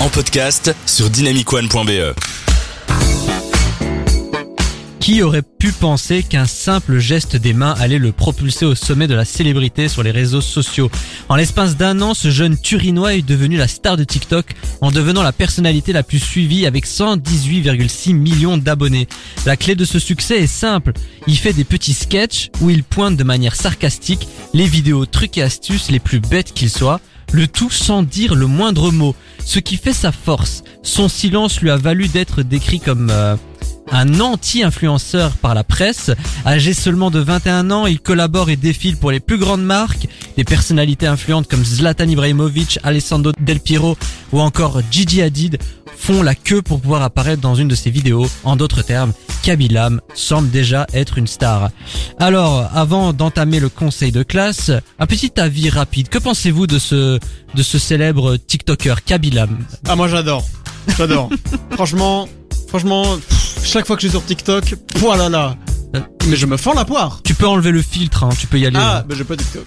en podcast sur dynamicone.be. Qui aurait pu penser qu'un simple geste des mains allait le propulser au sommet de la célébrité sur les réseaux sociaux? En l'espace d'un an, ce jeune Turinois est devenu la star de TikTok en devenant la personnalité la plus suivie avec 118,6 millions d'abonnés. La clé de ce succès est simple. Il fait des petits sketchs où il pointe de manière sarcastique les vidéos trucs et astuces les plus bêtes qu'ils soient le tout sans dire le moindre mot, ce qui fait sa force. Son silence lui a valu d'être décrit comme euh, un anti-influenceur par la presse. Âgé seulement de 21 ans, il collabore et défile pour les plus grandes marques, des personnalités influentes comme Zlatan Ibrahimovic, Alessandro Del Piero ou encore Gigi Hadid font la queue pour pouvoir apparaître dans une de ses vidéos. En d'autres termes, Kabilam semble déjà être une star. Alors, avant d'entamer le conseil de classe, un petit avis rapide. Que pensez-vous de ce, de ce célèbre TikToker Kabilam? Ah moi j'adore, j'adore. franchement, franchement, pff, chaque fois que je suis sur TikTok, voilà là. Mais je me fends la poire. Tu peux enlever le filtre, hein, tu peux y aller. Ah, mais j'ai pas TikTok.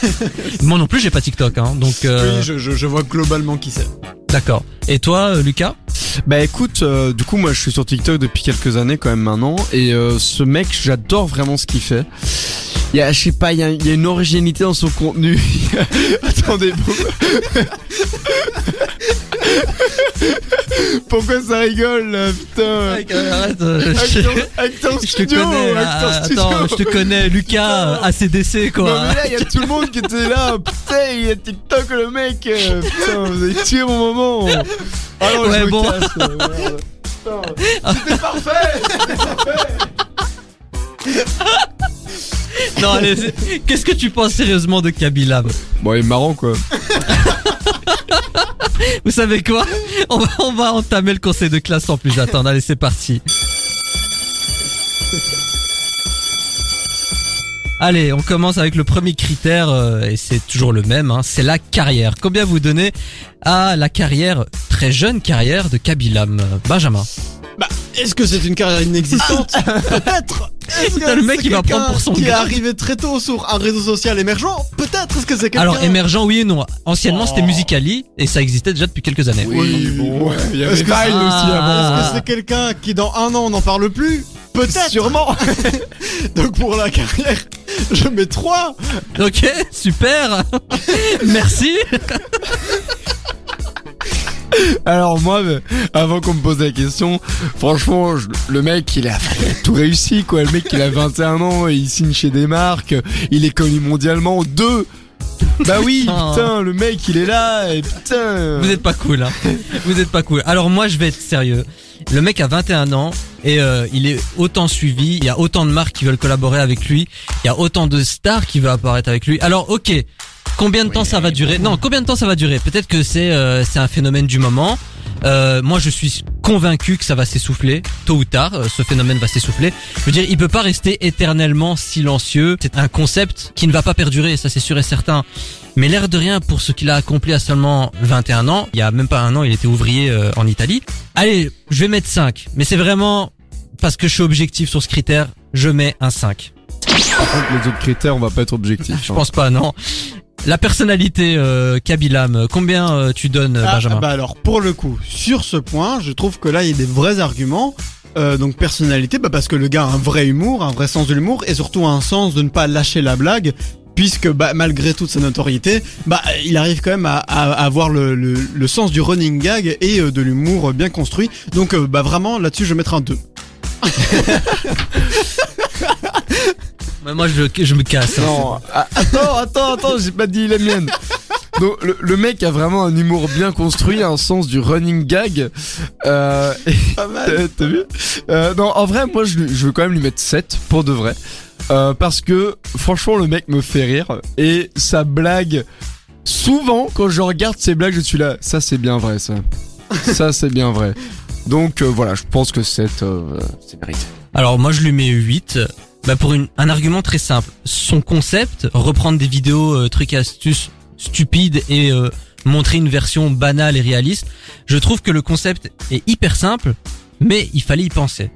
Moi non plus, j'ai pas TikTok, hein, donc euh, Oui, je, je, je vois globalement qui c'est. d'accord. Et toi, euh, Lucas? Bah écoute, euh, du coup moi je suis sur TikTok depuis quelques années quand même maintenant et euh, ce mec j'adore vraiment ce qu'il fait. Il y a, je sais pas, y a, il une originalité dans son contenu. Attendez, pourquoi... pourquoi ça rigole là, putain arrête. euh, Je te studio, connais, studio. attends, je te connais, Lucas, ACDC Non quoi. mais là il y a tout le monde qui était là, putain il y a TikTok le mec, euh, putain vous avez tué mon moment. Ah non, Ouais, je me bon. casse, euh, merde. Putain, C'était parfait, c'était parfait. Non, allez, c'est- qu'est-ce que tu penses sérieusement de Kabilam Bon il est marrant quoi. Vous savez quoi on va, entamer le conseil de classe sans plus attendre. Allez, c'est parti. Allez, on commence avec le premier critère, euh, et c'est toujours le même, hein, c'est la carrière. Combien vous donnez à la carrière, très jeune carrière de Kabilam euh, Benjamin? Est-ce que c'est une carrière inexistante Peut-être. Est-ce Putain, le mec, c'est il va quelqu'un prendre pour son qui est arrivé très tôt sur un réseau social émergent Peut-être. Est-ce que c'est quelqu'un Alors, émergent, oui et non. Anciennement, c'était Oh. Musicali, et ça existait déjà depuis quelques années. Oui, bon, ouais, il y avait Est-ce que c'est- aussi avant. Est-ce que c'est quelqu'un qui dans un an on n'en parle plus Peut-être. Sûrement. Donc pour la carrière, je mets 3 Ok, super Merci Alors moi, euh, avant qu'on me pose la question, franchement, je- le mec, il a, il a tout réussi, quoi. Le mec, il a 21 ans, il signe chez des marques, il est connu mondialement. Deux. Bah oui, Putain. putain, le mec, il est là, et putain. Vous êtes pas cool, hein. Vous êtes pas cool. Alors moi, je vais être sérieux. Le mec a 21 ans et euh, il est autant suivi. Il y a autant de marques qui veulent collaborer avec lui. Il y a autant de stars qui veulent apparaître avec lui. Alors, ok. Combien de temps ça va durer? Non, combien de temps ça va durer? Peut-être que c'est euh, c'est un phénomène du moment. Euh, moi, je suis convaincu que ça va s'essouffler tôt ou tard. euh, ce phénomène va s'essouffler. Je veux dire, il peut pas rester éternellement silencieux. C'est un concept qui ne va pas perdurer, ça c'est sûr et certain. Mais l'air de rien pour ce qu'il a accompli à seulement 21 ans. Il y a même pas un an, il était ouvrier euh, en Italie. Allez, je vais mettre 5. Mais c'est vraiment parce que je suis objectif sur ce critère. Je mets un 5. Par contre, les autres critères, on va pas être objectif. Je pense pas, non. La personnalité, euh, Kabilam, combien euh, tu donnes, euh, Ah, Benjamin Bah alors pour le coup, sur ce point, je trouve que là il y a des vrais arguments. Euh, donc personnalité, bah parce que le gars a un vrai humour, un vrai sens de l'humour et surtout un sens de ne pas lâcher la blague. Puisque bah, malgré toute sa notoriété, bah il arrive quand même à, à- à avoir le, le, le sens du running gag et euh, de l'humour bien construit. Donc euh, bah vraiment là-dessus je mettrai un 2. Moi, je, je me casse. hein. Non, ah, attends, attends, attends, j'ai pas dit la mienne. Donc le, le mec a vraiment un humour bien construit, un sens du running gag. Euh, et- Pas T'as t'as vu euh, Non, en vrai, moi, je, veux quand même lui mettre 7 pour de vrai. Euh, parce que, franchement, le mec me fait rire. Et sa blague, souvent, quand je regarde ses blagues, je suis là, ça c'est bien vrai, ça. ça c'est bien vrai. Donc euh, voilà, je pense que 7, euh, c'est mérité. Alors moi je lui mets 8 bah, pour une, un argument très simple. Son concept, reprendre des vidéos euh, trucs et astuces stupides et euh, montrer une version banale et réaliste, je trouve que le concept est hyper simple, mais il fallait y penser.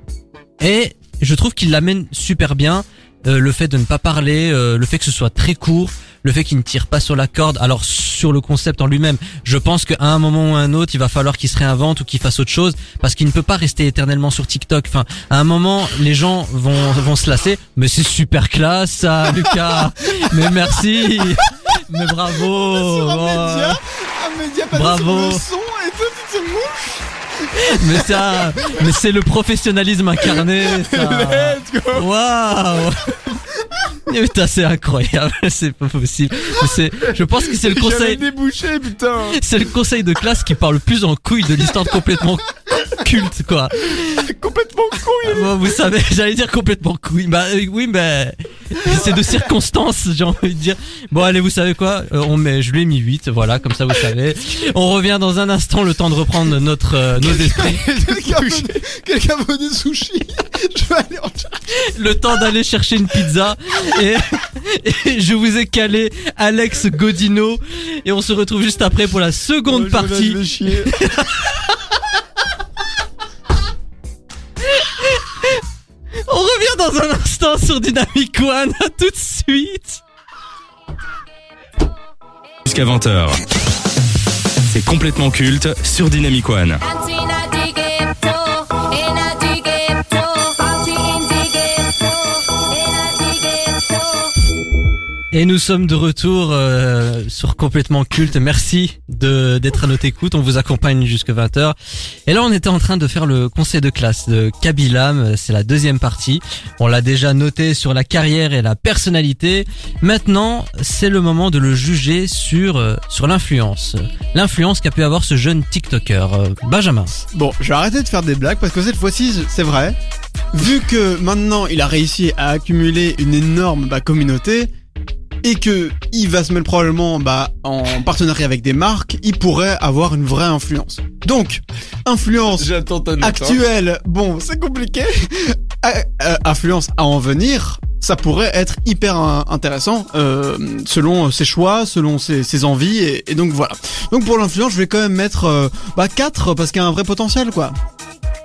Et je trouve qu'il l'amène super bien, euh, le fait de ne pas parler, euh, le fait que ce soit très court, le fait qu'il ne tire pas sur la corde. Alors sur le concept en lui-même, je pense qu'à un moment ou à un autre, il va falloir qu'il se réinvente ou qu'il fasse autre chose parce qu'il ne peut pas rester éternellement sur TikTok. Enfin, à un moment, les gens vont vont se lasser. Mais c'est super classe, ça, Lucas. mais merci. Mais bravo. Sur un Oh. média, un média Bravo. sur le son et toi tu te mouches. Mais ça, mais c'est le professionnalisme incarné. Ça. Let's go Waouh Putain, c'est incroyable, c'est pas possible. C'est, je pense que c'est le conseil, débouché, putain c'est le conseil de classe qui parle le plus en couille de l'histoire complètement culte, quoi. Complètement il Bon, vous savez, j'allais dire complètement couille. Bah euh, oui, mais c'est de circonstances, j'ai envie de dire. Bon, allez, vous savez quoi Euh, On met, je lui ai mis 8, voilà, comme ça vous savez. On revient dans un instant, le temps de reprendre notre euh, nos esprits. Quelqu'un veut, quelqu'un veut des sushis. Je vais aller en le temps d'aller chercher une pizza et, et je vous ai calé Alex Godino et on se retrouve juste après pour la seconde partie. dans un instant sur Dynamic One. À tout de suite. Jusqu'à 20h. C'est complètement culte sur Dynamic One. Et nous sommes de retour euh, sur complètement culte. Merci de d'être à notre écoute. On vous accompagne jusque 20h. Et là, on était en train de faire le conseil de classe de Kabilam. C'est la deuxième partie. On l'a déjà noté sur la carrière et la personnalité. Maintenant, c'est le moment de le juger sur euh, sur l'influence. L'influence qu'a pu avoir ce jeune TikToker, euh, Benjamin. Bon, je vais arrêter de faire des blagues parce que cette fois-ci, c'est vrai. Vu que maintenant il a réussi à accumuler une énorme bah, communauté et que il va se mettre probablement bah, en partenariat avec des marques, il pourrait avoir une vraie influence. Donc, influence actuelle, bon, c'est compliqué. Euh, euh, influence à en venir, ça pourrait être hyper intéressant euh, selon ses choix, selon ses, ses envies et, et donc voilà. Donc pour l'influence, je vais quand même mettre euh, bah 4 parce qu'il y a un vrai potentiel quoi.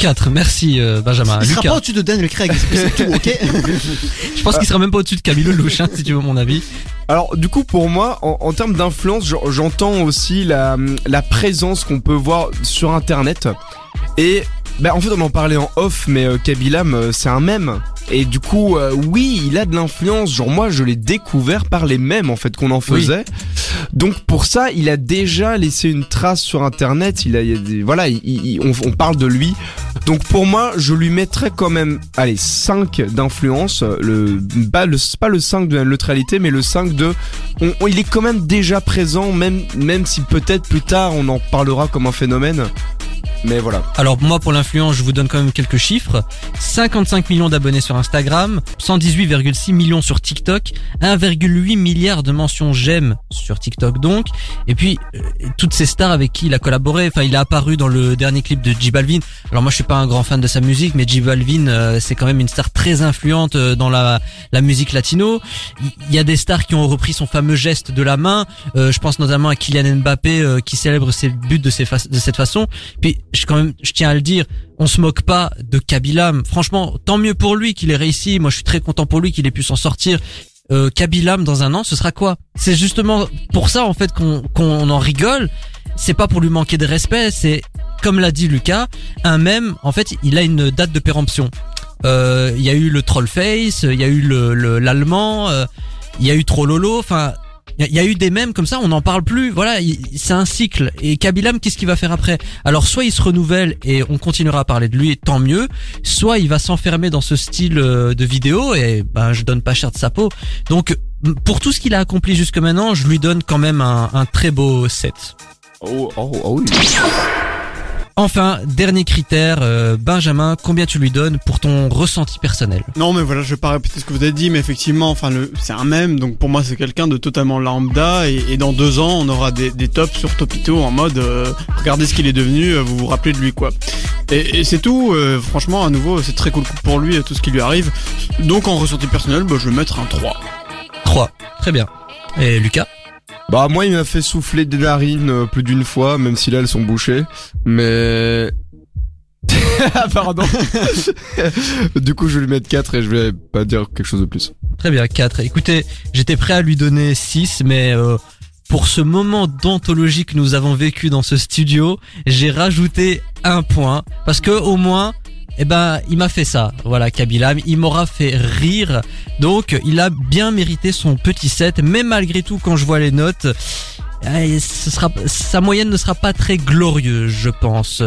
4. Merci euh, Benjamin. Il sera Lucas. pas au-dessus de Daniel Craig, c'est tout, ok Je pense qu'il sera même pas au-dessus de Camille Lelouch, hein, si tu veux mon avis. Alors du coup pour moi en, en termes d'influence j'en- j'entends aussi la, la présence qu'on peut voir sur internet et bah, en fait on en parlait en off mais euh, Kabilam euh, c'est un mème et du coup euh, oui il a de l'influence genre moi je l'ai découvert par les mèmes en fait qu'on en Oui. faisait donc pour ça il a déjà laissé une trace sur internet il a, il y a des, voilà il- il- on, on parle de lui donc pour moi je lui mettrais quand même allez 5 d'influence le pas le pas le 5 de la neutralité mais le 5 de il est quand même déjà présent, même, même si peut-être plus tard on en parlera comme un phénomène. Mais voilà. Alors moi pour l'influence, je vous donne quand même quelques chiffres. 55 millions d'abonnés sur Instagram, 118,6 millions sur TikTok, 1,8 milliard de mentions j'aime sur TikTok donc. Et puis euh, toutes ces stars avec qui il a collaboré, enfin il a apparu dans le dernier clip de J Balvin. Alors moi je suis pas un grand fan de sa musique, mais J Balvin euh, c'est quand même une star très influente euh, dans la la musique latino. Il y a des stars qui ont repris son fameux geste de la main. Euh, je pense notamment à Kylian Mbappé euh, qui célèbre ses buts de, fa- de cette façon. Puis je quand même, je tiens à le dire, on se moque pas de Kabilam. Franchement, tant mieux pour lui qu'il ait réussi. Moi, je suis très content pour lui qu'il ait pu s'en sortir. Euh, dans un an, ce sera quoi? C'est justement pour ça en fait qu'on qu'on en rigole. C'est pas pour lui manquer de respect. C'est comme l'a dit Lucas, un même. En fait, il a une date de péremption. Euh, Il y a eu le Trollface, il y a eu le le- l'allemand, euh, il y a eu Trollolo. Enfin, il y a- eu des mèmes comme ça, on n'en parle plus. Voilà, il- c'est un cycle. Et Kabilam, qu'est-ce qu'il va faire après? Alors, soit il se renouvelle et on continuera à parler de lui, tant mieux. Soit il va s'enfermer dans ce style euh, de vidéo et ben je donne pas cher de sa peau. Donc, pour tout ce qu'il a accompli jusque maintenant, je lui donne quand même un, très beau set. Oh, oh, oh. Enfin, dernier critère, euh, Benjamin, combien tu lui donnes pour ton ressenti personnel? Non mais voilà, je vais pas répéter ce que vous avez dit, mais effectivement, enfin, le, c'est un mème, donc pour moi c'est quelqu'un de totalement lambda, et, et dans deux ans on aura des, des tops sur Topito en mode, euh, regardez ce qu'il est devenu, euh, vous vous rappelez de lui quoi. Et, et c'est tout, euh, franchement à nouveau c'est très cool pour lui tout ce qui lui arrive. Donc en ressenti personnel, bah, je vais mettre un 3. 3. Très bien. Et Lucas? Bah moi il m'a fait souffler des narines euh, plus d'une fois, même si là elles sont bouchées. Mais... Ah, Pardon. du coup je vais lui mettre 4 et je vais pas dire quelque chose de plus. Très bien, 4. Écoutez, j'étais prêt à lui donner 6, mais euh, pour ce moment d'anthologie que nous avons vécu dans ce studio, j'ai rajouté un point. Parce que au moins, eh ben, il m'a fait ça. Voilà, Kabilam, il m'aura fait rire. Donc, il a bien mérité son petit 7. Mais malgré tout, quand je vois les notes, eh, sa moyenne ne sera pas très glorieuse, je pense.